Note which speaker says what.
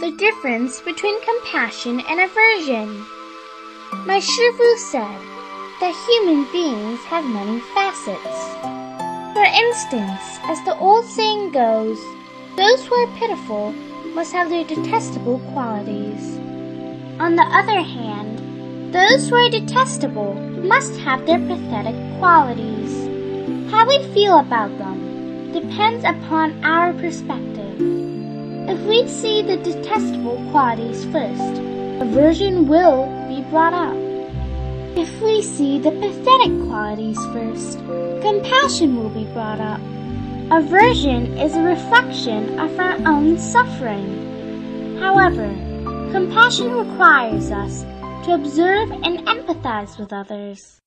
Speaker 1: The difference between compassion and aversion. My Shifu said that human beings have many facets. For instance, as the old saying goes, those who are pitiful must have their detestable qualities. On the other hand, those who are detestable must have their pathetic qualities. How we feel about them depends upon our perspective. If we see the detestable qualities first, aversion will be brought up. If we see the pathetic qualities first, compassion will be brought up. Aversion is a reflection of our own suffering. However, compassion requires us to observe and empathize with others.